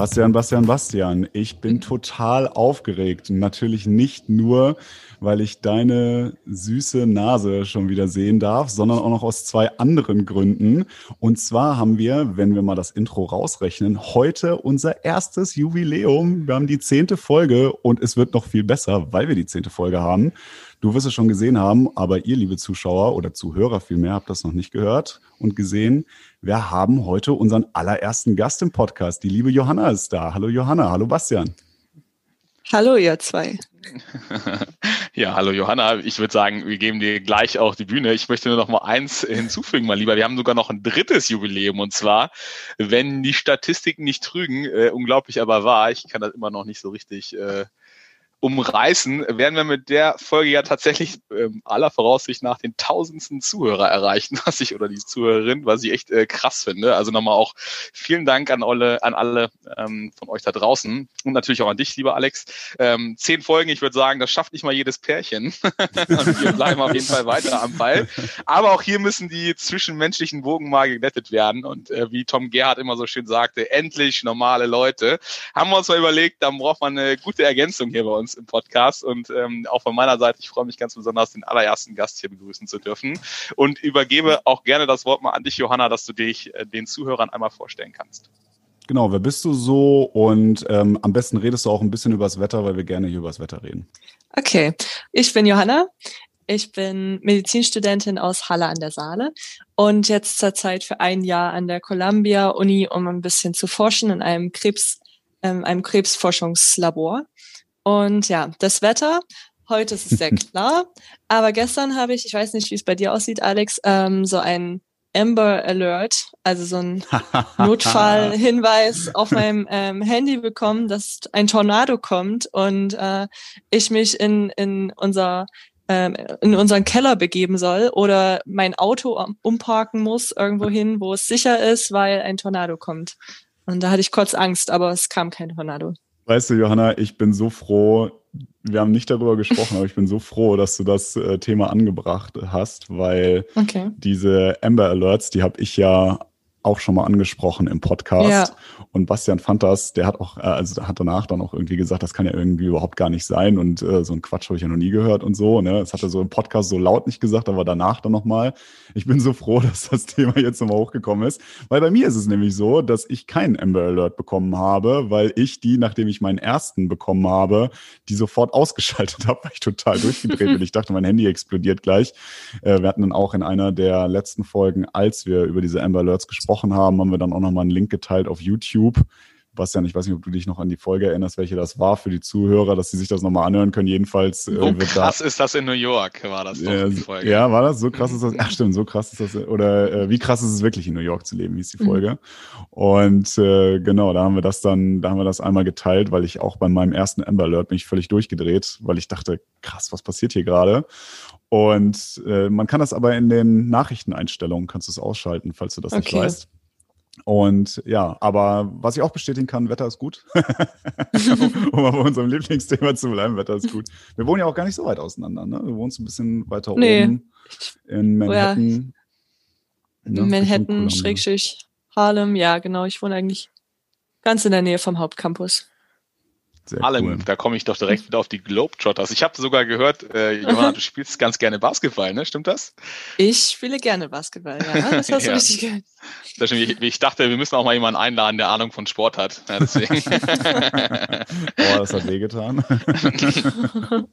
Bastian, Bastian, Bastian, ich bin total aufgeregt. Natürlich nicht nur, weil ich deine süße Nase schon wieder sehen darf, sondern auch noch aus zwei anderen Gründen. Und zwar haben wir, wenn wir mal das Intro rausrechnen, heute unser erstes Jubiläum. Wir haben die zehnte Folge und es wird noch viel besser, weil wir die zehnte Folge haben. Du wirst es schon gesehen haben, aber ihr, liebe Zuschauer oder Zuhörer vielmehr, habt das noch nicht gehört und gesehen. Wir haben heute unseren allerersten Gast im Podcast. Die liebe Johanna ist da. Hallo Johanna, hallo Bastian. Hallo ihr zwei. Ja, hallo Johanna. Ich würde sagen, wir geben dir gleich auch die Bühne. Ich möchte nur noch mal eins hinzufügen, mal lieber. Wir haben sogar noch ein drittes Jubiläum und zwar, wenn die Statistiken nicht trügen, äh, unglaublich aber wahr. Ich kann das immer noch nicht so richtig äh, umreißen, werden wir mit der Folge ja tatsächlich ähm, aller Voraussicht nach den tausendsten Zuhörer erreichen, was ich oder die Zuhörerin, was ich echt äh, krass finde. Also nochmal auch vielen Dank an alle, an alle ähm, von euch da draußen und natürlich auch an dich, lieber Alex. Ähm, zehn Folgen, ich würde sagen, das schafft nicht mal jedes Pärchen. und wir bleiben auf jeden Fall weiter am Ball. Aber auch hier müssen die zwischenmenschlichen Wogen mal geglättet werden. Und äh, wie Tom Gerhardt immer so schön sagte, endlich normale Leute. Haben wir uns mal überlegt, dann braucht man eine gute Ergänzung hier bei uns uns im Podcast. Und ähm, auch von meiner Seite, ich freue mich ganz besonders, den allerersten Gast hier begrüßen zu dürfen. Und übergebe auch gerne das Wort mal an dich, Johanna, dass du dich äh, den Zuhörern einmal vorstellen kannst. Genau, wer bist du so? Und ähm, am besten redest du auch ein bisschen über das Wetter, weil wir gerne hier über das Wetter reden. Okay, ich bin Johanna. Ich bin Medizinstudentin aus Halle an der Saale und jetzt zurzeit für ein Jahr an der Columbia Uni, um ein bisschen zu forschen in einem Krebs, ähm, einem Krebsforschungslabor. Und ja, das Wetter, heute ist es sehr klar, aber gestern habe ich, ich weiß nicht, wie es bei dir aussieht, Alex, ähm, so ein Amber Alert, also so ein Notfallhinweis auf meinem ähm, Handy bekommen, dass ein Tornado kommt und äh, ich mich in, in unser ähm, in unseren Keller begeben soll oder mein Auto umparken muss irgendwo hin, wo es sicher ist, weil ein Tornado kommt. Und da hatte ich kurz Angst, aber es kam kein Tornado. Weißt du, Johanna, ich bin so froh, wir haben nicht darüber gesprochen, aber ich bin so froh, dass du das äh, Thema angebracht hast, weil okay. diese Amber Alerts, die habe ich ja auch schon mal angesprochen im Podcast. Ja. Und Bastian fand das, der hat auch, äh, also hat danach dann auch irgendwie gesagt, das kann ja irgendwie überhaupt gar nicht sein und äh, so ein Quatsch habe ich ja noch nie gehört und so. Ne? Das hat er so im Podcast so laut nicht gesagt, aber danach dann nochmal. Ich bin so froh, dass das Thema jetzt nochmal hochgekommen ist, weil bei mir ist es nämlich so, dass ich keinen Amber Alert bekommen habe, weil ich die, nachdem ich meinen ersten bekommen habe, die sofort ausgeschaltet habe, weil ich total durchgedreht bin. Ich dachte, mein Handy explodiert gleich. Äh, wir hatten dann auch in einer der letzten Folgen, als wir über diese Amber Alerts gesprochen gesprochen haben, haben wir dann auch nochmal einen Link geteilt auf YouTube. Bastian, ich weiß nicht, ob du dich noch an die Folge erinnerst, welche das war für die Zuhörer, dass sie sich das nochmal anhören können. Jedenfalls äh, so krass da, ist das in New York, war das doch die Folge. Ja, war das? So krass ist das? Ach stimmt, so krass ist das. Oder äh, wie krass ist es wirklich in New York zu leben, wie ist die Folge? Mhm. Und äh, genau, da haben wir das dann, da haben wir das einmal geteilt, weil ich auch bei meinem ersten Amber Alert bin ich völlig durchgedreht, weil ich dachte, krass, was passiert hier gerade? Und äh, man kann das aber in den Nachrichteneinstellungen, kannst du es ausschalten, falls du das okay. nicht weißt. Und ja, aber was ich auch bestätigen kann, Wetter ist gut. um mal bei unserem Lieblingsthema zu bleiben, Wetter ist gut. Wir wohnen ja auch gar nicht so weit auseinander, ne? Du wohnst ein bisschen weiter nee. oben in Manhattan. Ja. Ne? Manhattan, Schrägstrich, Harlem, ja, genau. Ich wohne eigentlich ganz in der Nähe vom Hauptcampus. Sehr Allem, cool. da komme ich doch direkt wieder auf die Globetrotters. Ich habe sogar gehört, äh, Johanna, du spielst ganz gerne Basketball, ne? Stimmt das? Ich spiele gerne Basketball, ja. Das hast du ja. richtig gehört. Ich, ich, dachte, wir müssen auch mal jemanden einladen, der Ahnung von Sport hat. Ja, deswegen. oh, das hat wehgetan.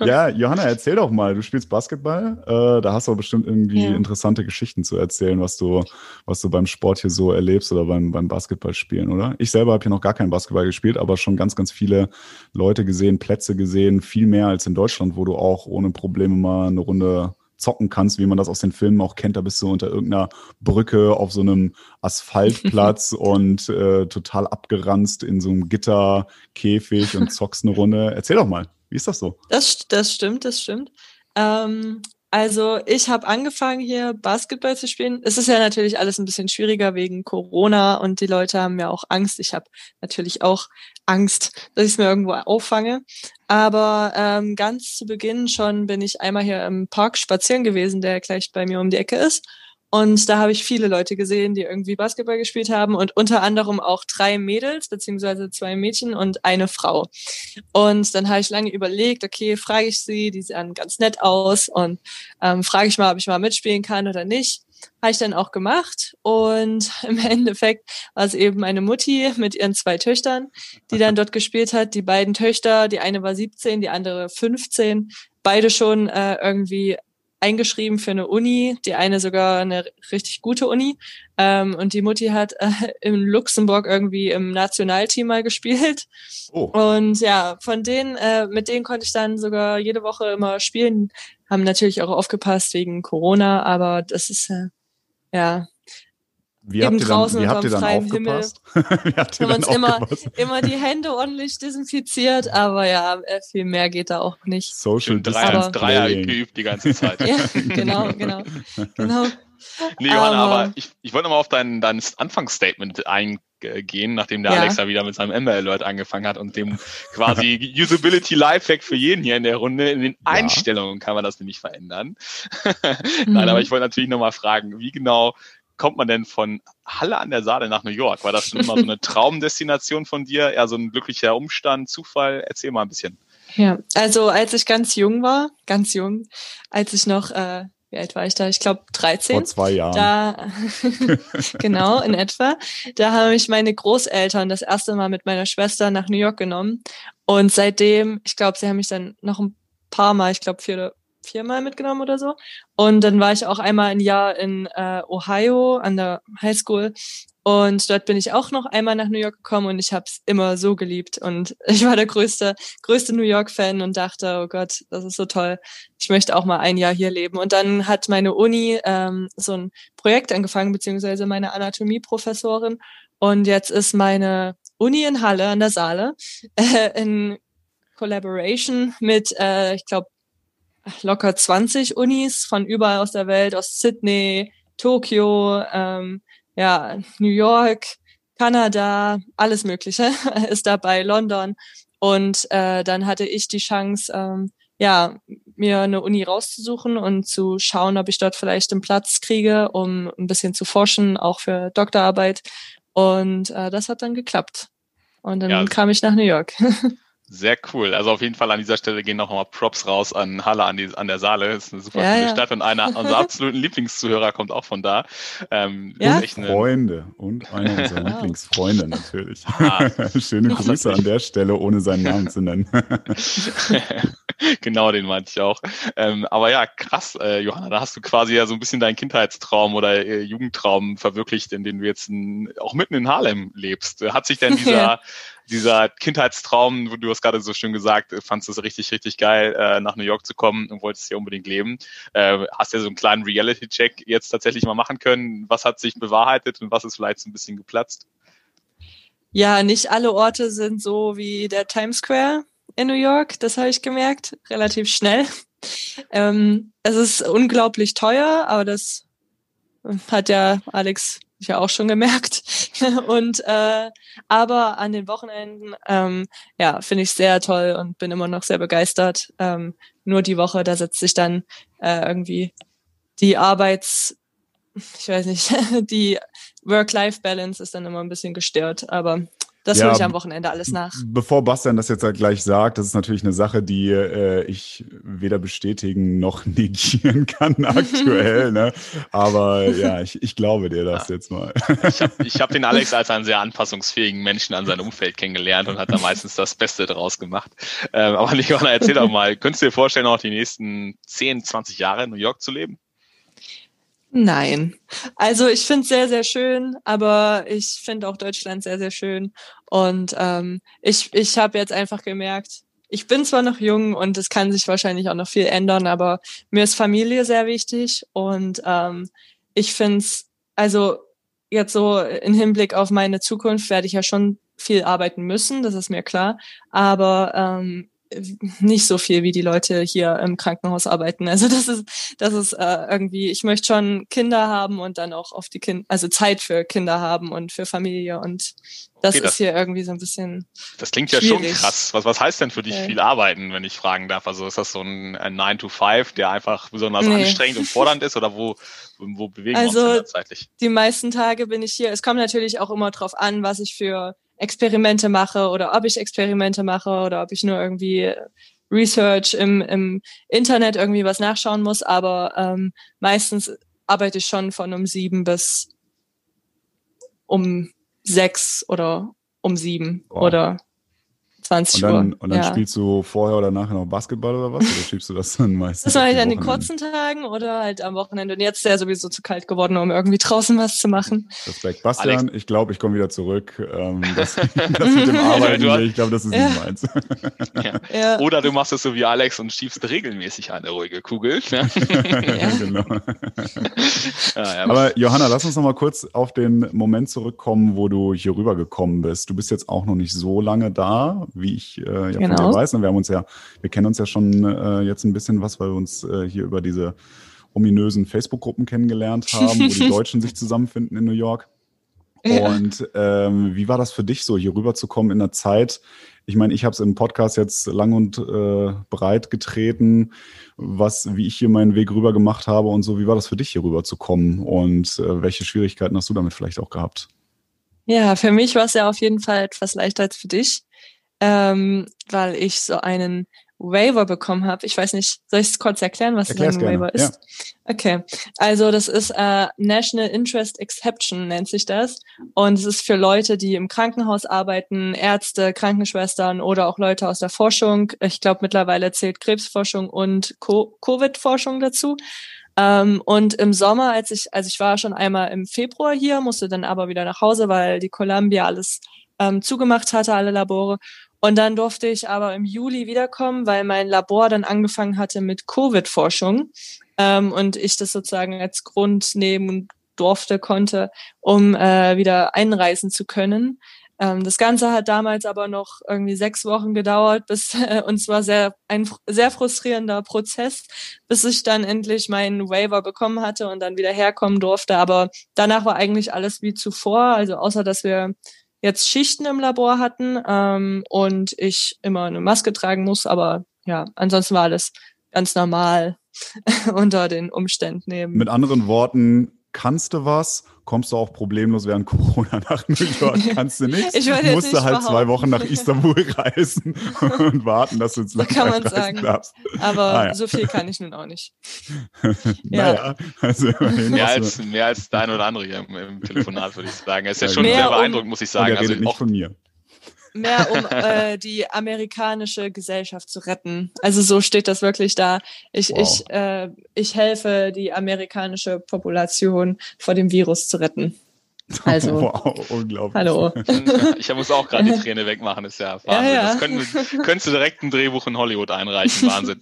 ja, Johanna, erzähl doch mal. Du spielst Basketball. Äh, da hast du bestimmt irgendwie ja. interessante Geschichten zu erzählen, was du, was du beim Sport hier so erlebst oder beim, beim Basketballspielen, oder? Ich selber habe hier noch gar keinen Basketball gespielt, aber schon ganz, ganz viele Leute gesehen, Plätze gesehen, viel mehr als in Deutschland, wo du auch ohne Probleme mal eine Runde zocken kannst, wie man das aus den Filmen auch kennt. Da bist du unter irgendeiner Brücke auf so einem Asphaltplatz und äh, total abgeranzt in so einem Gitterkäfig und zockst eine Runde. Erzähl doch mal. Wie ist das so? Das, das stimmt, das stimmt. Ähm, also ich habe angefangen hier Basketball zu spielen. Es ist ja natürlich alles ein bisschen schwieriger wegen Corona und die Leute haben ja auch Angst. Ich habe natürlich auch Angst, dass ich es mir irgendwo auffange. Aber ähm, ganz zu Beginn schon bin ich einmal hier im Park spazieren gewesen, der gleich bei mir um die Ecke ist. Und da habe ich viele Leute gesehen, die irgendwie Basketball gespielt haben und unter anderem auch drei Mädels, beziehungsweise zwei Mädchen und eine Frau. Und dann habe ich lange überlegt, okay, frage ich sie, die sehen ganz nett aus und ähm, frage ich mal, ob ich mal mitspielen kann oder nicht. Habe ich dann auch gemacht und im Endeffekt war es eben meine Mutti mit ihren zwei Töchtern, die dann dort gespielt hat. Die beiden Töchter, die eine war 17, die andere 15, beide schon äh, irgendwie eingeschrieben für eine Uni, die eine sogar eine richtig gute Uni. Ähm, und die Mutti hat äh, in Luxemburg irgendwie im Nationalteam mal gespielt. Oh. Und ja, von denen, äh, mit denen konnte ich dann sogar jede Woche immer spielen. Haben natürlich auch aufgepasst wegen Corona, aber das ist äh, ja wie habt ihr dann, wie habt ihr dann aufgepasst? ihr dann uns immer, immer die Hände ordentlich desinfiziert, aber ja, äh, viel mehr geht da auch nicht. Social Dreier, Dreier geübt die ganze Zeit. ja, genau, genau, genau. Nee, Johanna, aber, aber ich, ich wollte nochmal auf dein, dein Anfangsstatement eingehen, nachdem der ja. Alex ja wieder mit seinem Ember Alert angefangen hat und dem quasi Usability Lifehack für jeden hier in der Runde. In den ja. Einstellungen kann man das nämlich verändern. Nein, mhm. aber ich wollte natürlich nochmal fragen, wie genau kommt man denn von Halle an der Saale nach New York? War das schon immer so eine Traumdestination von dir? Eher so ein glücklicher Umstand, Zufall? Erzähl mal ein bisschen. Ja, also als ich ganz jung war, ganz jung, als ich noch, äh, wie alt war ich da? Ich glaube 13. Vor zwei Jahren. Da, genau, in etwa. Da haben mich meine Großeltern das erste Mal mit meiner Schwester nach New York genommen. Und seitdem, ich glaube, sie haben mich dann noch ein paar Mal, ich glaube vier oder viermal mitgenommen oder so. Und dann war ich auch einmal ein Jahr in äh, Ohio an der Highschool. Und dort bin ich auch noch einmal nach New York gekommen und ich habe es immer so geliebt. Und ich war der größte, größte New York-Fan und dachte, oh Gott, das ist so toll. Ich möchte auch mal ein Jahr hier leben. Und dann hat meine Uni ähm, so ein Projekt angefangen, beziehungsweise meine Anatomie-Professorin. Und jetzt ist meine Uni in Halle an der Saale äh, in Collaboration mit, äh, ich glaube, locker 20 Unis von überall aus der Welt, aus Sydney, Tokio, ähm, ja, New York, Kanada, alles Mögliche ist dabei, London. Und äh, dann hatte ich die Chance, ähm, ja, mir eine Uni rauszusuchen und zu schauen, ob ich dort vielleicht einen Platz kriege, um ein bisschen zu forschen, auch für Doktorarbeit. Und äh, das hat dann geklappt. Und dann ja. kam ich nach New York. Sehr cool. Also auf jeden Fall an dieser Stelle gehen nochmal Props raus an Halle an, die, an der Saale. Das ist eine super ja, coole ja. Stadt und einer unserer absoluten Lieblingszuhörer kommt auch von da. Ähm, ja? Und Freunde und einer unserer Lieblingsfreunde natürlich. Ah. Schöne Grüße an der Stelle, ohne seinen Namen zu nennen. genau, den meinte ich auch. Ähm, aber ja, krass, äh, Johanna, da hast du quasi ja so ein bisschen deinen Kindheitstraum oder äh, Jugendtraum verwirklicht, in den du jetzt in, auch mitten in Harlem lebst. Hat sich denn dieser dieser Kindheitstraum, wo du hast gerade so schön gesagt, fandest es richtig, richtig geil, äh, nach New York zu kommen und wolltest hier unbedingt leben. Äh, hast ja so einen kleinen Reality-Check jetzt tatsächlich mal machen können. Was hat sich bewahrheitet und was ist vielleicht so ein bisschen geplatzt? Ja, nicht alle Orte sind so wie der Times Square in New York. Das habe ich gemerkt, relativ schnell. Ähm, es ist unglaublich teuer, aber das hat ja Alex ja auch schon gemerkt. und äh, aber an den Wochenenden, ähm, ja, finde ich sehr toll und bin immer noch sehr begeistert. Ähm, nur die Woche, da setzt sich dann äh, irgendwie die Arbeits, ich weiß nicht, die Work-Life-Balance ist dann immer ein bisschen gestört, aber das ja, hole ich am Wochenende alles nach. Bevor Bastian das jetzt halt gleich sagt, das ist natürlich eine Sache, die äh, ich weder bestätigen noch negieren kann aktuell. ne? Aber ja, ich, ich glaube dir das ja. jetzt mal. ich habe ich hab den Alex als einen sehr anpassungsfähigen Menschen an seinem Umfeld kennengelernt und hat da meistens das Beste draus gemacht. Ähm, aber Nicola, erzähl doch mal, könntest du dir vorstellen, auch die nächsten 10, 20 Jahre in New York zu leben? Nein. Also ich finde es sehr, sehr schön, aber ich finde auch Deutschland sehr, sehr schön. Und ähm, ich, ich habe jetzt einfach gemerkt, ich bin zwar noch jung und es kann sich wahrscheinlich auch noch viel ändern, aber mir ist Familie sehr wichtig und ähm, ich finde es, also jetzt so in Hinblick auf meine Zukunft werde ich ja schon viel arbeiten müssen, das ist mir klar. Aber ähm, nicht so viel wie die Leute hier im Krankenhaus arbeiten. Also das ist, das ist äh, irgendwie, ich möchte schon Kinder haben und dann auch auf die Kinder, also Zeit für Kinder haben und für Familie und das okay, ist hier irgendwie so ein bisschen. Das klingt ja schwierig. schon krass. Was, was heißt denn für dich okay. viel arbeiten, wenn ich fragen darf? Also ist das so ein, ein 9 to 5, der einfach besonders nee. anstrengend und fordernd ist oder wo, wo bewegen also, wir uns denn zeitlich? Die meisten Tage bin ich hier. Es kommt natürlich auch immer drauf an, was ich für Experimente mache oder ob ich Experimente mache oder ob ich nur irgendwie Research im, im Internet irgendwie was nachschauen muss. Aber ähm, meistens arbeite ich schon von um sieben bis um sechs oder um sieben wow. oder 20 und dann, Uhr. Und dann ja. spielst du vorher oder nachher noch Basketball oder was? Oder schiebst du das dann meistens? Das mache ich an den kurzen Tagen oder halt am Wochenende. Und jetzt ist ja sowieso zu kalt geworden, um irgendwie draußen was zu machen. Respekt. Bastian, Alex. ich glaube, ich komme wieder zurück. Ähm, das, das mit dem Arbeiten, ich glaube, das ist ja. nicht meins. Ja. Ja. Oder du machst es so wie Alex und schiebst regelmäßig eine ruhige Kugel. Ja. genau. Aber Johanna, lass uns noch mal kurz auf den Moment zurückkommen, wo du hier rübergekommen bist. Du bist jetzt auch noch nicht so lange da wie ich äh, ja genau. von dir weiß. Und wir haben uns ja, wir kennen uns ja schon äh, jetzt ein bisschen was, weil wir uns äh, hier über diese ominösen Facebook-Gruppen kennengelernt haben, wo die Deutschen sich zusammenfinden in New York. Ja. Und ähm, wie war das für dich so, hier rüberzukommen in der Zeit? Ich meine, ich habe es im Podcast jetzt lang und äh, breit getreten, was, wie ich hier meinen Weg rüber gemacht habe und so. Wie war das für dich, hier rüberzukommen? Und äh, welche Schwierigkeiten hast du damit vielleicht auch gehabt? Ja, für mich war es ja auf jeden Fall etwas leichter als für dich ähm, weil ich so einen Waiver bekommen habe. Ich weiß nicht, soll ich es kurz erklären, was Erklär's ein Waiver ist? Ja. Okay, also das ist äh, National Interest Exception nennt sich das und es ist für Leute, die im Krankenhaus arbeiten, Ärzte, Krankenschwestern oder auch Leute aus der Forschung. Ich glaube mittlerweile zählt Krebsforschung und Covid-Forschung dazu. Ähm, und im Sommer, als ich, also ich war schon einmal im Februar hier, musste dann aber wieder nach Hause, weil die Columbia alles ähm, zugemacht hatte, alle Labore. Und dann durfte ich aber im Juli wiederkommen, weil mein Labor dann angefangen hatte mit Covid-Forschung ähm, und ich das sozusagen als Grund nehmen durfte, konnte, um äh, wieder einreisen zu können. Ähm, das Ganze hat damals aber noch irgendwie sechs Wochen gedauert, bis äh, und zwar sehr ein sehr frustrierender Prozess, bis ich dann endlich meinen Waiver bekommen hatte und dann wieder herkommen durfte. Aber danach war eigentlich alles wie zuvor, also außer dass wir jetzt Schichten im Labor hatten ähm, und ich immer eine Maske tragen muss, aber ja, ansonsten war alles ganz normal unter den Umständen eben. Mit anderen Worten, kannst du was, kommst du auch problemlos während Corona nach New York, kannst du nichts. ich musst nicht halt behaupten. zwei Wochen nach Istanbul reisen und warten, dass du ins Land kann man sagen. Darfst. Aber ah, ja. so viel kann ich nun auch nicht. naja, also mehr als, mehr als dein oder andere hier im, im Telefonat, würde ich sagen. Es ist ja, schon sehr beeindruckend, um, muss ich sagen. Also nicht von mir mehr um äh, die amerikanische Gesellschaft zu retten. Also so steht das wirklich da. Ich, wow. ich, äh, ich helfe die amerikanische Population vor dem Virus zu retten. Also, wow, unglaublich. Hallo. Ich muss auch gerade die Träne wegmachen, ist ja Wahnsinn. Ja, ja. Das können, könntest du direkt ein Drehbuch in Hollywood einreichen, Wahnsinn.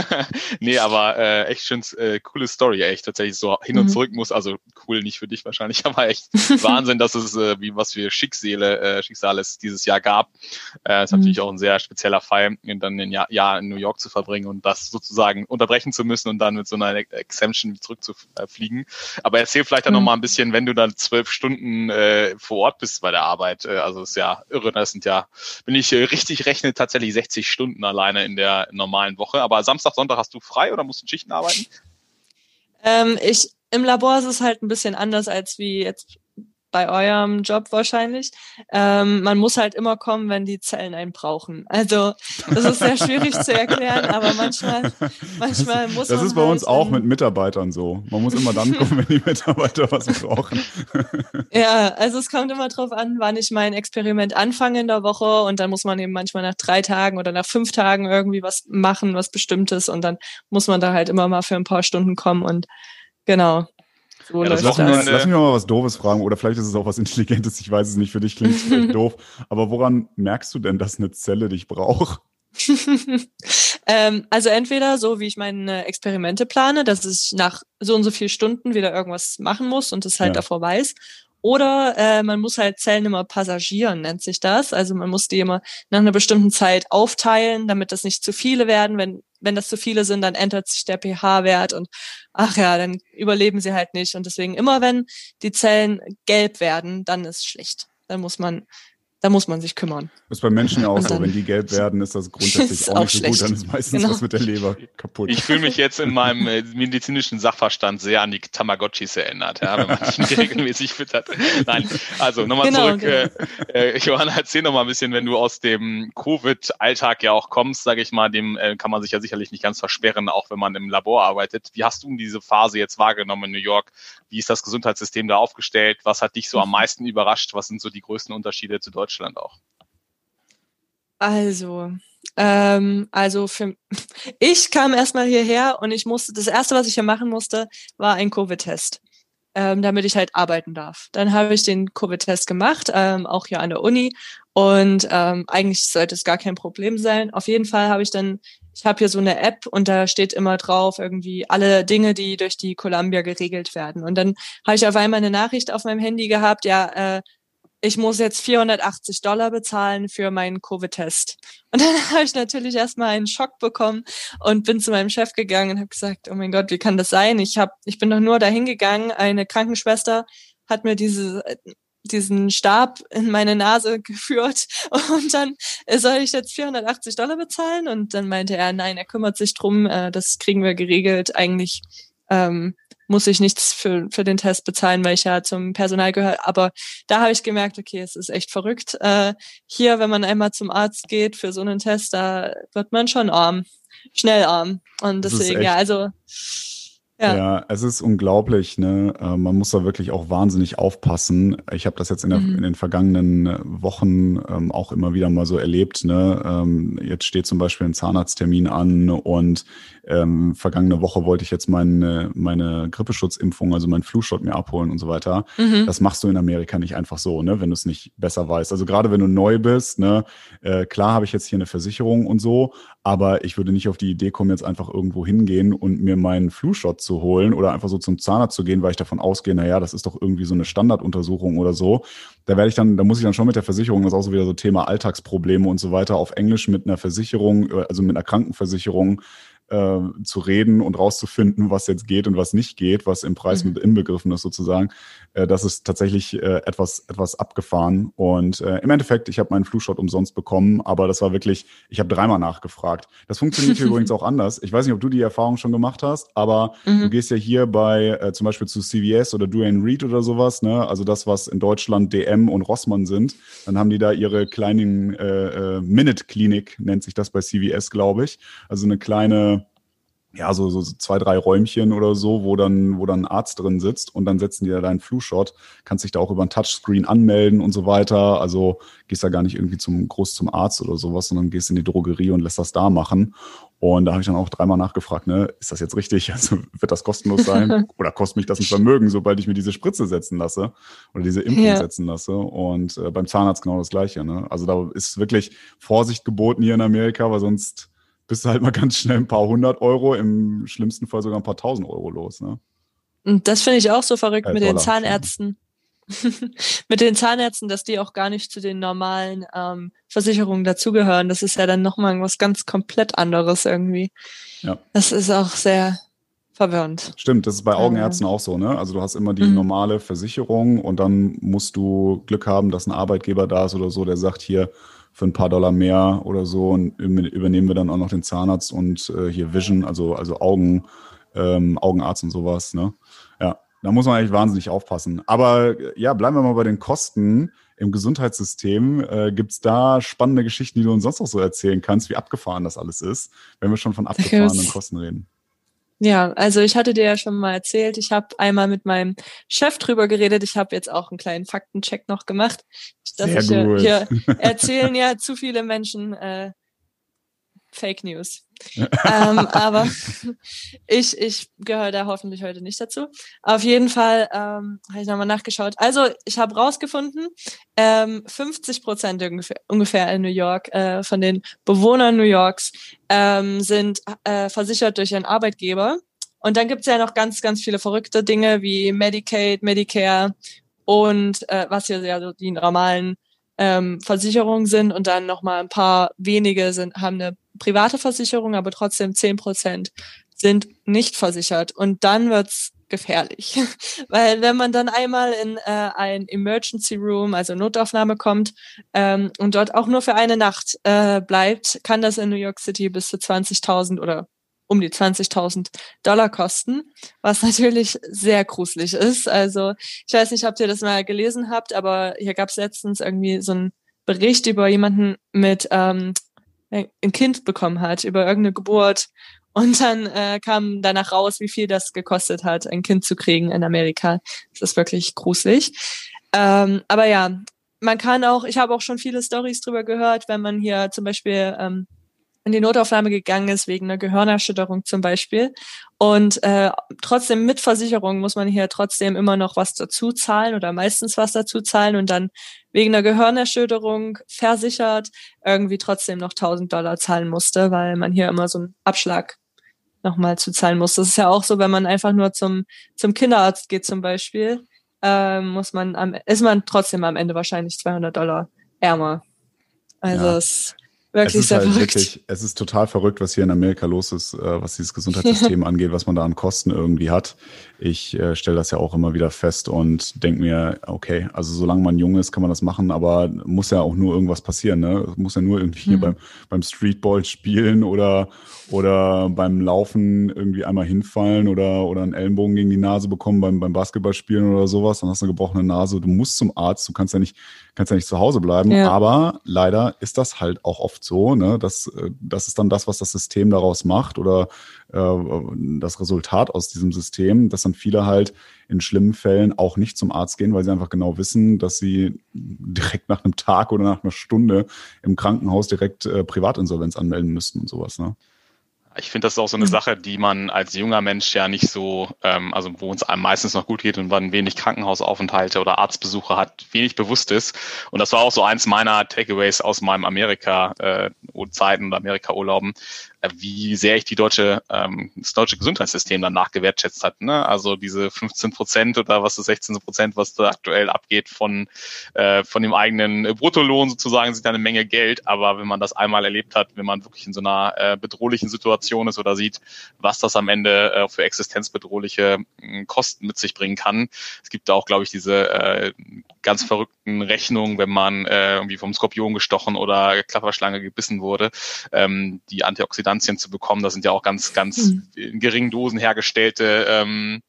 nee, aber äh, echt schön, äh, coole Story, echt tatsächlich so hin und mhm. zurück muss, also cool nicht für dich wahrscheinlich, aber echt Wahnsinn, dass es, äh, wie was für Schicksale, äh, Schicksale es dieses Jahr gab. Äh, ist mhm. natürlich auch ein sehr spezieller Fall, dann ein Jahr, Jahr in New York zu verbringen und das sozusagen unterbrechen zu müssen und dann mit so einer Exemption zurückzufliegen. Aber erzähl vielleicht dann mhm. noch mal ein bisschen, wenn du dann zwölf Stunden äh, vor Ort bist bei der Arbeit. Äh, also ist ja irre. Das sind ja, wenn ich äh, richtig rechne, tatsächlich 60 Stunden alleine in der normalen Woche. Aber Samstag, Sonntag hast du frei oder musst du Schichten arbeiten? Ähm, ich im Labor ist es halt ein bisschen anders als wie jetzt bei eurem Job wahrscheinlich. Ähm, man muss halt immer kommen, wenn die Zellen einen brauchen. Also das ist sehr schwierig zu erklären, aber manchmal, manchmal muss das man. Das ist bei halt uns auch mit Mitarbeitern so. Man muss immer dann kommen, wenn die Mitarbeiter was brauchen. ja, also es kommt immer drauf an, wann ich mein Experiment anfange in der Woche und dann muss man eben manchmal nach drei Tagen oder nach fünf Tagen irgendwie was machen, was Bestimmtes und dann muss man da halt immer mal für ein paar Stunden kommen und genau. So ja, das lass, das. lass mich mal was Doofes fragen oder vielleicht ist es auch was Intelligentes, ich weiß es nicht, für dich klingt es vielleicht doof. Aber woran merkst du denn, dass eine Zelle dich braucht? ähm, also entweder so, wie ich meine Experimente plane, dass ich nach so und so vielen Stunden wieder irgendwas machen muss und es halt ja. davor weiß. Oder äh, man muss halt Zellen immer passagieren, nennt sich das. Also man muss die immer nach einer bestimmten Zeit aufteilen, damit das nicht zu viele werden. Wenn, wenn das zu viele sind, dann ändert sich der pH-Wert und ach ja, dann überleben sie halt nicht. Und deswegen immer, wenn die Zellen gelb werden, dann ist schlecht. Dann muss man da muss man sich kümmern. Das ist bei Menschen ja auch so. Wenn die gelb werden, ist das grundsätzlich ist auch, nicht so gut. Dann ist meistens genau. was mit der Leber kaputt. Ich fühle mich jetzt in meinem äh, medizinischen Sachverstand sehr an die Tamagotchis erinnert, ja, wenn man die regelmäßig füttert. Nein, also nochmal genau, zurück. Genau. Äh, äh, Johanna, erzähl noch mal ein bisschen, wenn du aus dem Covid-Alltag ja auch kommst, sage ich mal, dem äh, kann man sich ja sicherlich nicht ganz versperren, auch wenn man im Labor arbeitet. Wie hast du diese Phase jetzt wahrgenommen in New York? Wie ist das Gesundheitssystem da aufgestellt? Was hat dich so am meisten überrascht? Was sind so die größten Unterschiede zu Deutschland? Deutschland auch? Also, ähm, also für ich kam erstmal hierher und ich musste, das erste, was ich hier machen musste, war ein Covid-Test. Ähm, damit ich halt arbeiten darf. Dann habe ich den Covid-Test gemacht, ähm, auch hier an der Uni. Und ähm, eigentlich sollte es gar kein Problem sein. Auf jeden Fall habe ich dann, ich habe hier so eine App und da steht immer drauf irgendwie alle Dinge, die durch die Columbia geregelt werden. Und dann habe ich auf einmal eine Nachricht auf meinem Handy gehabt, ja, äh, ich muss jetzt 480 Dollar bezahlen für meinen Covid-Test. Und dann habe ich natürlich erstmal einen Schock bekommen und bin zu meinem Chef gegangen und habe gesagt, oh mein Gott, wie kann das sein? Ich hab, ich bin doch nur dahin gegangen, eine Krankenschwester hat mir diese diesen Stab in meine Nase geführt und dann soll ich jetzt 480 Dollar bezahlen und dann meinte er, nein, er kümmert sich drum, äh, das kriegen wir geregelt. Eigentlich ähm, muss ich nichts für, für den Test bezahlen, weil ich ja zum Personal gehöre. Aber da habe ich gemerkt, okay, es ist echt verrückt. Äh, hier, wenn man einmal zum Arzt geht für so einen Test, da wird man schon arm, schnell arm. Und deswegen, ja, also ja. ja, es ist unglaublich. Ne? Äh, man muss da wirklich auch wahnsinnig aufpassen. Ich habe das jetzt in, der, mhm. in, den vergangenen Wochen ähm, auch immer wieder mal so erlebt. Ne? Ähm, jetzt steht zum Beispiel ein Zahnarzttermin an und ähm, vergangene Woche wollte ich jetzt meine, meine Grippeschutzimpfung, also mein Flu-Shot mir abholen und so weiter. Mhm. Das machst du in Amerika nicht einfach so, ne? wenn du es nicht besser weißt. Also gerade wenn du neu bist, ne? Äh, klar habe ich jetzt hier eine Versicherung und so, aber ich würde nicht auf die Idee kommen, jetzt einfach irgendwo hingehen und mir meinen Flu-Shot zu zu holen oder einfach so zum Zahnarzt zu gehen, weil ich davon ausgehe, naja, das ist doch irgendwie so eine Standarduntersuchung oder so. Da werde ich dann, da muss ich dann schon mit der Versicherung, das ist auch so wieder so Thema Alltagsprobleme und so weiter, auf Englisch mit einer Versicherung, also mit einer Krankenversicherung äh, zu reden und rauszufinden, was jetzt geht und was nicht geht, was im Preis mhm. mit inbegriffen ist sozusagen. Äh, das ist tatsächlich äh, etwas, etwas abgefahren. Und äh, im Endeffekt, ich habe meinen Flu-Shot umsonst bekommen, aber das war wirklich, ich habe dreimal nachgefragt. Das funktioniert hier übrigens auch anders. Ich weiß nicht, ob du die Erfahrung schon gemacht hast, aber mhm. du gehst ja hier bei äh, zum Beispiel zu CVS oder Duane Reed oder sowas, ne? also das, was in Deutschland DM und Rossmann sind, dann haben die da ihre kleinen äh, äh, Minute-Klinik, nennt sich das bei CVS, glaube ich. Also eine kleine ja, so, so zwei, drei Räumchen oder so, wo dann, wo dann ein Arzt drin sitzt und dann setzen die da deinen Flu-Shot, kannst dich da auch über ein Touchscreen anmelden und so weiter. Also gehst da gar nicht irgendwie zum groß zum Arzt oder sowas, sondern gehst in die Drogerie und lässt das da machen. Und da habe ich dann auch dreimal nachgefragt, ne, ist das jetzt richtig? Also wird das kostenlos sein? oder kostet mich das ein Vermögen, sobald ich mir diese Spritze setzen lasse oder diese Impfung ja. setzen lasse? Und äh, beim Zahnarzt genau das Gleiche. Ne? Also da ist wirklich Vorsicht geboten hier in Amerika, weil sonst bist du halt mal ganz schnell ein paar hundert Euro, im schlimmsten Fall sogar ein paar tausend Euro los. Ne? Und das finde ich auch so verrückt äh, mit Dollar. den Zahnärzten. mit den Zahnärzten, dass die auch gar nicht zu den normalen ähm, Versicherungen dazugehören. Das ist ja dann nochmal was ganz komplett anderes irgendwie. Ja. Das ist auch sehr verwirrend. Stimmt, das ist bei Augenärzten ja. auch so, ne? Also du hast immer die mhm. normale Versicherung und dann musst du Glück haben, dass ein Arbeitgeber da ist oder so, der sagt hier, für ein paar Dollar mehr oder so und übernehmen wir dann auch noch den Zahnarzt und äh, hier Vision, also, also Augen, ähm, Augenarzt und sowas. Ne? Ja, da muss man eigentlich wahnsinnig aufpassen. Aber ja, bleiben wir mal bei den Kosten im Gesundheitssystem. Äh, Gibt es da spannende Geschichten, die du uns sonst noch so erzählen kannst, wie abgefahren das alles ist, wenn wir schon von abgefahrenen Kosten reden? Ja, also ich hatte dir ja schon mal erzählt, ich habe einmal mit meinem Chef drüber geredet. Ich habe jetzt auch einen kleinen Faktencheck noch gemacht. Dass Sehr ich, gut. Hier erzählen ja zu viele Menschen äh, Fake News. ähm, aber ich, ich gehöre da hoffentlich heute nicht dazu. Auf jeden Fall ähm, habe ich nochmal nachgeschaut. Also ich habe rausgefunden, ähm, 50 Prozent ungefähr, ungefähr in New York äh, von den Bewohnern New Yorks ähm, sind äh, versichert durch ihren Arbeitgeber. Und dann gibt's ja noch ganz, ganz viele verrückte Dinge wie Medicaid, Medicare und äh, was hier ja so die normalen ähm, Versicherungen sind und dann nochmal ein paar wenige sind, haben eine private Versicherung, aber trotzdem zehn Prozent sind nicht versichert. Und dann wird's gefährlich. Weil wenn man dann einmal in äh, ein Emergency Room, also Notaufnahme kommt ähm, und dort auch nur für eine Nacht äh, bleibt, kann das in New York City bis zu 20.000 oder um die 20.000 Dollar kosten, was natürlich sehr gruselig ist. Also ich weiß nicht, ob ihr das mal gelesen habt, aber hier gab es letztens irgendwie so einen Bericht über jemanden mit ähm, ein Kind bekommen hat, über irgendeine Geburt. Und dann äh, kam danach raus, wie viel das gekostet hat, ein Kind zu kriegen in Amerika. Das ist wirklich gruselig. Ähm, aber ja, man kann auch, ich habe auch schon viele Stories drüber gehört, wenn man hier zum Beispiel ähm, in die Notaufnahme gegangen ist wegen einer Gehirnerschütterung zum Beispiel. Und äh, trotzdem mit Versicherung muss man hier trotzdem immer noch was dazu zahlen oder meistens was dazu zahlen und dann wegen einer Gehirnerschütterung versichert irgendwie trotzdem noch 1000 Dollar zahlen musste, weil man hier immer so einen Abschlag nochmal zu zahlen muss. Das ist ja auch so, wenn man einfach nur zum, zum Kinderarzt geht zum Beispiel, äh, muss man am, ist man trotzdem am Ende wahrscheinlich 200 Dollar ärmer. Also ja. es Wirklich es ist halt verrückt. wirklich, es ist total verrückt, was hier in Amerika los ist, äh, was dieses Gesundheitssystem angeht, was man da an Kosten irgendwie hat. Ich äh, stelle das ja auch immer wieder fest und denke mir, okay, also solange man jung ist, kann man das machen, aber muss ja auch nur irgendwas passieren, ne? Muss ja nur irgendwie mhm. hier beim, beim Streetball spielen oder, oder beim Laufen irgendwie einmal hinfallen oder, oder einen Ellenbogen gegen die Nase bekommen beim, beim Basketballspielen oder sowas, dann hast du eine gebrochene Nase, du musst zum Arzt, du kannst ja nicht kannst ja nicht zu Hause bleiben. Ja. Aber leider ist das halt auch oft so, ne? dass äh, das ist dann das, was das System daraus macht oder äh, das Resultat aus diesem System, dass dann viele halt in schlimmen Fällen auch nicht zum Arzt gehen, weil sie einfach genau wissen, dass sie direkt nach einem Tag oder nach einer Stunde im Krankenhaus direkt äh, Privatinsolvenz anmelden müssten und sowas. Ne? Ich finde, das ist auch so eine Sache, die man als junger Mensch ja nicht so, ähm, also wo uns einem meistens noch gut geht und man wenig Krankenhausaufenthalte oder Arztbesuche hat, wenig bewusst ist. Und das war auch so eins meiner Takeaways aus meinem Amerika-Zeiten äh, und Amerika-Urlauben, wie sehr ich die deutsche, ähm, das deutsche Gesundheitssystem danach gewertschätzt hat. Ne? Also diese 15 Prozent oder was ist 16 Prozent, was da aktuell abgeht von, äh, von dem eigenen Bruttolohn sozusagen, sind eine Menge Geld. Aber wenn man das einmal erlebt hat, wenn man wirklich in so einer äh, bedrohlichen Situation ist oder sieht, was das am Ende äh, für existenzbedrohliche äh, Kosten mit sich bringen kann. Es gibt da auch, glaube ich, diese äh, ganz verrückten Rechnungen, wenn man äh, irgendwie vom Skorpion gestochen oder Klapperschlange gebissen wurde, ähm, die Antioxidanten Substanzien zu bekommen. Das sind ja auch ganz, ganz mhm. in geringen Dosen hergestellte ähm,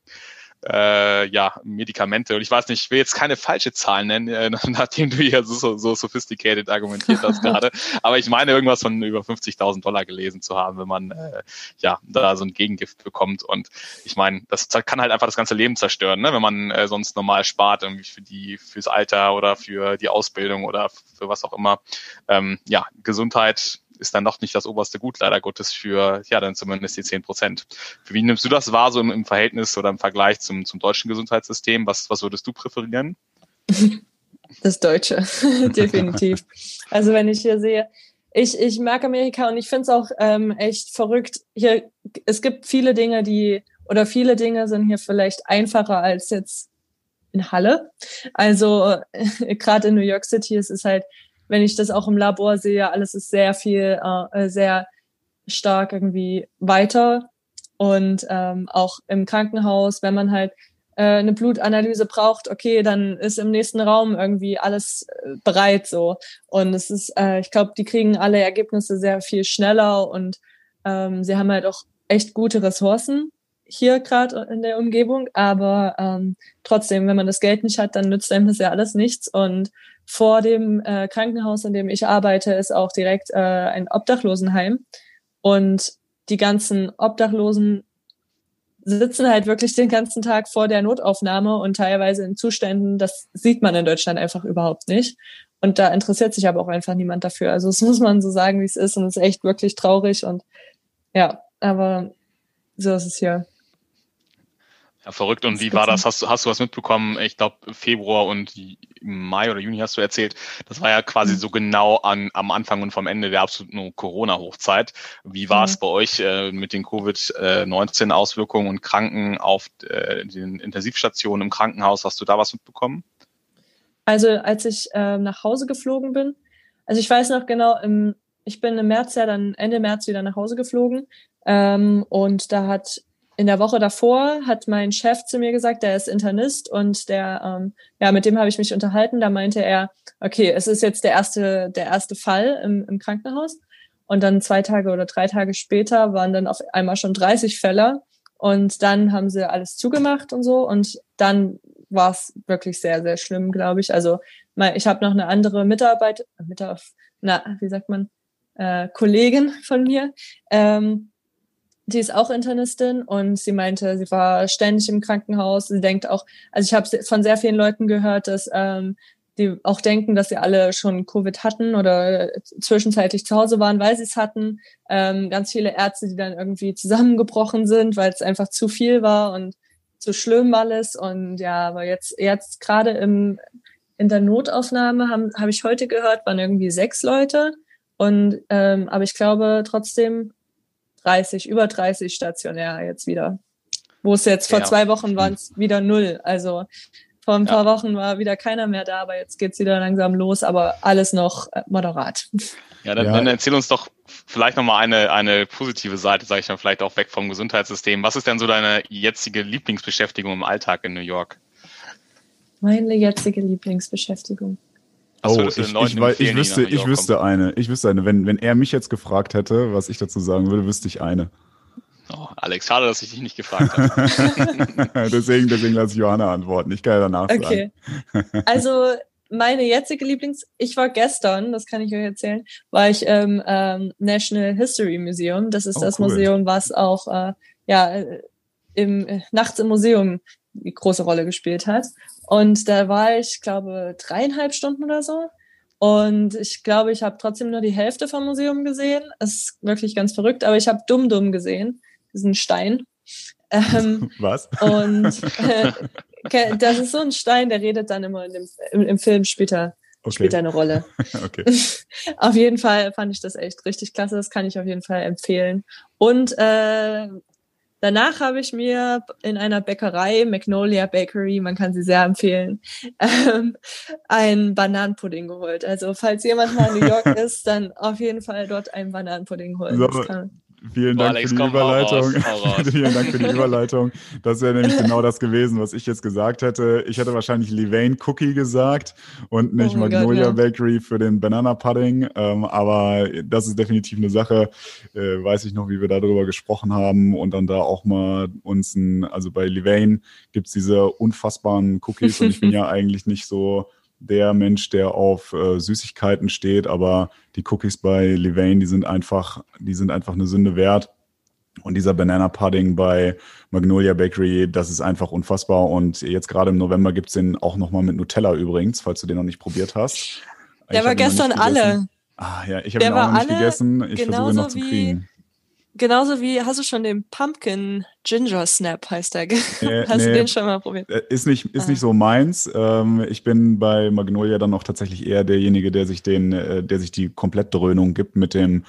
äh, ja, Medikamente. Und ich weiß nicht, ich will jetzt keine falsche Zahl nennen, äh, nachdem du hier so, so sophisticated argumentiert hast gerade. Aber ich meine, irgendwas von über 50.000 Dollar gelesen zu haben, wenn man äh, ja da so ein Gegengift bekommt. Und ich meine, das kann halt einfach das ganze Leben zerstören, ne? wenn man äh, sonst normal spart, irgendwie für die, fürs Alter oder für die Ausbildung oder für was auch immer. Ähm, ja, Gesundheit ist dann doch nicht das oberste Gut, leider Gottes, für ja dann zumindest die 10 Prozent. Wie nimmst du das wahr, so im, im, Verhältnis oder im Vergleich zum, zum deutschen Gesundheitssystem? Was, was würdest du präferieren? Das Deutsche, definitiv. Also wenn ich hier sehe, ich, ich mag Amerika und ich finde es auch ähm, echt verrückt. Hier, es gibt viele Dinge, die, oder viele Dinge sind hier vielleicht einfacher als jetzt in Halle. Also gerade in New York City ist es halt wenn ich das auch im Labor sehe, alles ist sehr viel, äh, sehr stark irgendwie weiter. Und ähm, auch im Krankenhaus, wenn man halt äh, eine Blutanalyse braucht, okay, dann ist im nächsten Raum irgendwie alles äh, bereit so. Und es ist, äh, ich glaube, die kriegen alle Ergebnisse sehr viel schneller und ähm, sie haben halt auch echt gute Ressourcen hier gerade in der Umgebung. Aber ähm, trotzdem, wenn man das Geld nicht hat, dann nützt einem das ja alles nichts. Und vor dem äh, Krankenhaus, in dem ich arbeite, ist auch direkt äh, ein Obdachlosenheim. Und die ganzen Obdachlosen sitzen halt wirklich den ganzen Tag vor der Notaufnahme und teilweise in Zuständen, das sieht man in Deutschland einfach überhaupt nicht. Und da interessiert sich aber auch einfach niemand dafür. Also das muss man so sagen, wie es ist. Und es ist echt wirklich traurig. Und ja, aber so ist es hier. Ja, verrückt. Und wie war das? Hast du, hast du was mitbekommen? Ich glaube, Februar und Mai oder Juni hast du erzählt. Das war ja quasi mhm. so genau an, am Anfang und vom Ende der absoluten Corona-Hochzeit. Wie war es mhm. bei euch äh, mit den Covid-19-Auswirkungen und Kranken auf äh, den Intensivstationen im Krankenhaus? Hast du da was mitbekommen? Also als ich äh, nach Hause geflogen bin, also ich weiß noch genau, im, ich bin im März ja dann Ende März wieder nach Hause geflogen ähm, und da hat in der Woche davor hat mein Chef zu mir gesagt, der ist Internist und der, ähm, ja, mit dem habe ich mich unterhalten. Da meinte er, okay, es ist jetzt der erste, der erste Fall im, im Krankenhaus. Und dann zwei Tage oder drei Tage später waren dann auf einmal schon 30 Fälle. Und dann haben sie alles zugemacht und so. Und dann war es wirklich sehr, sehr schlimm, glaube ich. Also ich habe noch eine andere Mitarbeit, Mitarbeiter, na, wie sagt man, äh, Kollegin von mir, ähm, die ist auch Internistin und sie meinte, sie war ständig im Krankenhaus. Sie denkt auch, also ich habe von sehr vielen Leuten gehört, dass ähm, die auch denken, dass sie alle schon Covid hatten oder zwischenzeitlich zu Hause waren, weil sie es hatten. Ähm, ganz viele Ärzte, die dann irgendwie zusammengebrochen sind, weil es einfach zu viel war und zu schlimm alles. Und ja, aber jetzt, jetzt gerade im in der Notaufnahme habe ich heute gehört, waren irgendwie sechs Leute. Und ähm, aber ich glaube trotzdem 30, über 30 stationär jetzt wieder. Wo es jetzt vor ja. zwei Wochen waren es wieder null. Also vor ein paar ja. Wochen war wieder keiner mehr da, aber jetzt geht's wieder langsam los, aber alles noch äh, moderat. Ja, dann, ja. dann erzähl uns doch vielleicht nochmal eine, eine positive Seite, sage ich mal, vielleicht auch weg vom Gesundheitssystem. Was ist denn so deine jetzige Lieblingsbeschäftigung im Alltag in New York? Meine jetzige Lieblingsbeschäftigung. Oh, ich, ich, ich, ich wüsste, ich wüsste eine. Ich wüsste eine. Wenn, wenn er mich jetzt gefragt hätte, was ich dazu sagen würde, wüsste ich eine. Oh, Alex, schade, dass ich dich nicht gefragt habe. deswegen, deswegen lasse ich Johanna antworten. Ich kann ja danach okay. sagen. also meine jetzige Lieblings, ich war gestern, das kann ich euch erzählen, war ich im ähm, National History Museum. Das ist oh, das cool. Museum, was auch äh, ja im nachts im Museum eine große Rolle gespielt hat. Und da war ich, glaube, dreieinhalb Stunden oder so. Und ich glaube, ich habe trotzdem nur die Hälfte vom Museum gesehen. Das ist wirklich ganz verrückt, aber ich habe Dumm Dumm gesehen, diesen Stein. Ähm, Was? Und äh, das ist so ein Stein, der redet dann immer dem, im, im Film später okay. spielt eine Rolle. okay. auf jeden Fall fand ich das echt richtig klasse. Das kann ich auf jeden Fall empfehlen. Und äh, Danach habe ich mir in einer Bäckerei, Magnolia Bakery, man kann sie sehr empfehlen, ähm, einen Bananenpudding geholt. Also falls jemand mal in New York ist, dann auf jeden Fall dort einen Bananenpudding holen. So, Vielen Dank Alex, für die Überleitung. Raus, raus. Vielen Dank für die Überleitung. Das wäre nämlich genau das gewesen, was ich jetzt gesagt hätte. Ich hätte wahrscheinlich Levain Cookie gesagt und nicht oh Magnolia God, ja. Bakery für den Banana Pudding. Ähm, aber das ist definitiv eine Sache. Äh, weiß ich noch, wie wir darüber gesprochen haben und dann da auch mal uns ein, also bei Levain gibt's diese unfassbaren Cookies und ich bin ja eigentlich nicht so der Mensch, der auf äh, Süßigkeiten steht, aber die Cookies bei Levain, die sind einfach, die sind einfach eine Sünde wert. Und dieser Banana Pudding bei Magnolia Bakery, das ist einfach unfassbar. Und jetzt gerade im November gibt's den auch nochmal mit Nutella übrigens, falls du den noch nicht probiert hast. Der ich war gestern alle. Ah ja, ich habe ihn auch noch nicht gegessen. Ich versuche ihn noch zu kriegen. Genauso wie, hast du schon den Pumpkin Ginger Snap heißt der? Äh, hast nee, du den schon mal probiert? Äh, ist nicht, ist ah. nicht so meins. Ähm, ich bin bei Magnolia dann auch tatsächlich eher derjenige, der sich den, äh, der sich die Komplettdröhnung gibt mit dem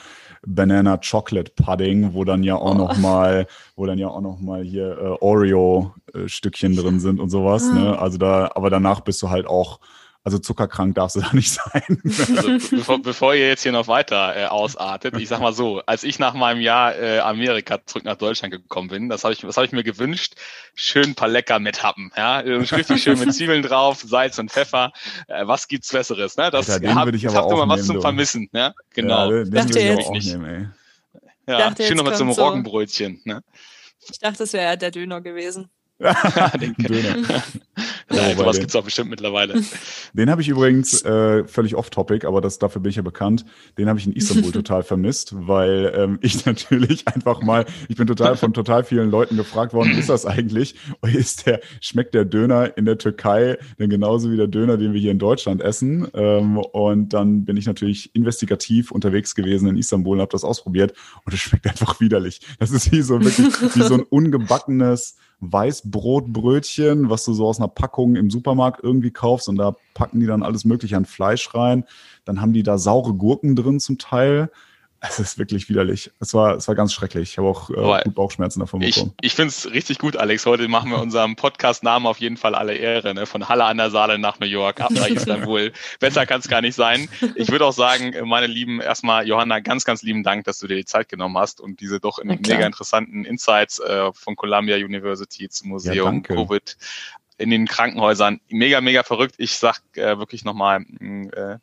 Banana Chocolate Pudding, wo dann ja auch oh. noch mal, wo dann ja auch noch mal hier äh, Oreo Stückchen drin sind und sowas. Ah. Ne? Also da, aber danach bist du halt auch also zuckerkrank darfst du da nicht sein. Also, bevor, bevor, ihr jetzt hier noch weiter äh, ausartet, ich sag mal so, als ich nach meinem Jahr äh, Amerika zurück nach Deutschland gekommen bin, das habe ich, was habe ich mir gewünscht? Schön ein paar Lecker mit Happen, ja, richtig schön mit Zwiebeln drauf, Salz und Pfeffer. Äh, was gibt's Besseres, ne? Das, Alter, hab, ich habt immer was zum Vermissen, ne? Genau. Ja, den, den würde ich auch nehmen, ey. Ja, schön noch mit so Roggenbrötchen, ne? Ich dachte, das wäre der Döner gewesen. den Döner. ja, sowas gibt es auch bestimmt mittlerweile. Den habe ich übrigens äh, völlig off-topic, aber das, dafür bin ich ja bekannt. Den habe ich in Istanbul total vermisst, weil ähm, ich natürlich einfach mal, ich bin total von total vielen Leuten gefragt worden, ist das eigentlich? Ist der, schmeckt der Döner in der Türkei denn genauso wie der Döner, den wir hier in Deutschland essen? Ähm, und dann bin ich natürlich investigativ unterwegs gewesen in Istanbul und habe das ausprobiert und es schmeckt einfach widerlich. Das ist wie so wirklich wie so ein ungebackenes Weißbrotbrötchen, was du so aus einer Packung im Supermarkt irgendwie kaufst und da packen die dann alles mögliche an Fleisch rein. Dann haben die da saure Gurken drin zum Teil. Es ist wirklich widerlich. Es war, es war ganz schrecklich. Ich habe auch äh, gut Bauchschmerzen davon bekommen. Ich, ich finde es richtig gut, Alex. Heute machen wir unserem Podcast-Namen auf jeden Fall alle Ehre. Ne? Von Halle an der Saale nach New York, ab nach Istanbul. Besser kann es gar nicht sein. Ich würde auch sagen, meine Lieben, erstmal Johanna, ganz, ganz lieben Dank, dass du dir die Zeit genommen hast und diese doch mega interessanten Insights äh, von Columbia University zum Museum ja, Covid in den Krankenhäusern. Mega, mega verrückt. Ich sag äh, wirklich nochmal mm, äh,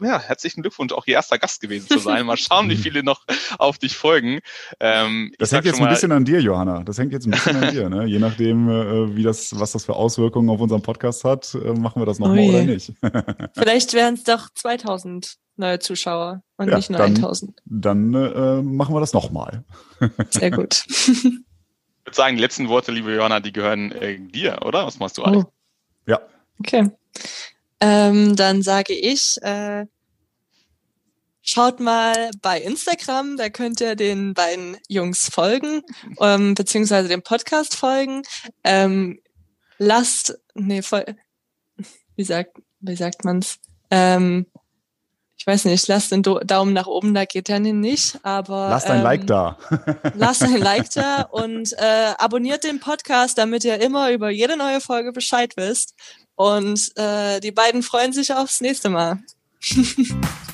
ja, herzlichen Glückwunsch, auch ihr erster Gast gewesen zu sein. Mal schauen, wie viele noch auf dich folgen. Ähm, das hängt jetzt ein bisschen an dir, Johanna. Das hängt jetzt ein bisschen an dir. Ne? Je nachdem, äh, wie das, was das für Auswirkungen auf unseren Podcast hat, äh, machen wir das nochmal oder nicht. Vielleicht wären es doch 2000 neue Zuschauer und ja, nicht nur dann, 1000. Dann äh, machen wir das nochmal. Sehr gut. ich würde sagen, die letzten Worte, liebe Johanna, die gehören äh, dir, oder? Was machst du, Alex? Oh. Ja. Okay. Ähm, dann sage ich, äh, schaut mal bei Instagram, da könnt ihr den beiden Jungs folgen, ähm, beziehungsweise dem Podcast folgen. Ähm, lasst, nee, voll, wie sagt, wie sagt man's? Ähm, ich weiß nicht, lasst den Daumen nach oben, da geht ja nicht, aber. Lasst ein ähm, Like da. lasst ein Like da und äh, abonniert den Podcast, damit ihr immer über jede neue Folge Bescheid wisst. Und äh, die beiden freuen sich aufs nächste Mal.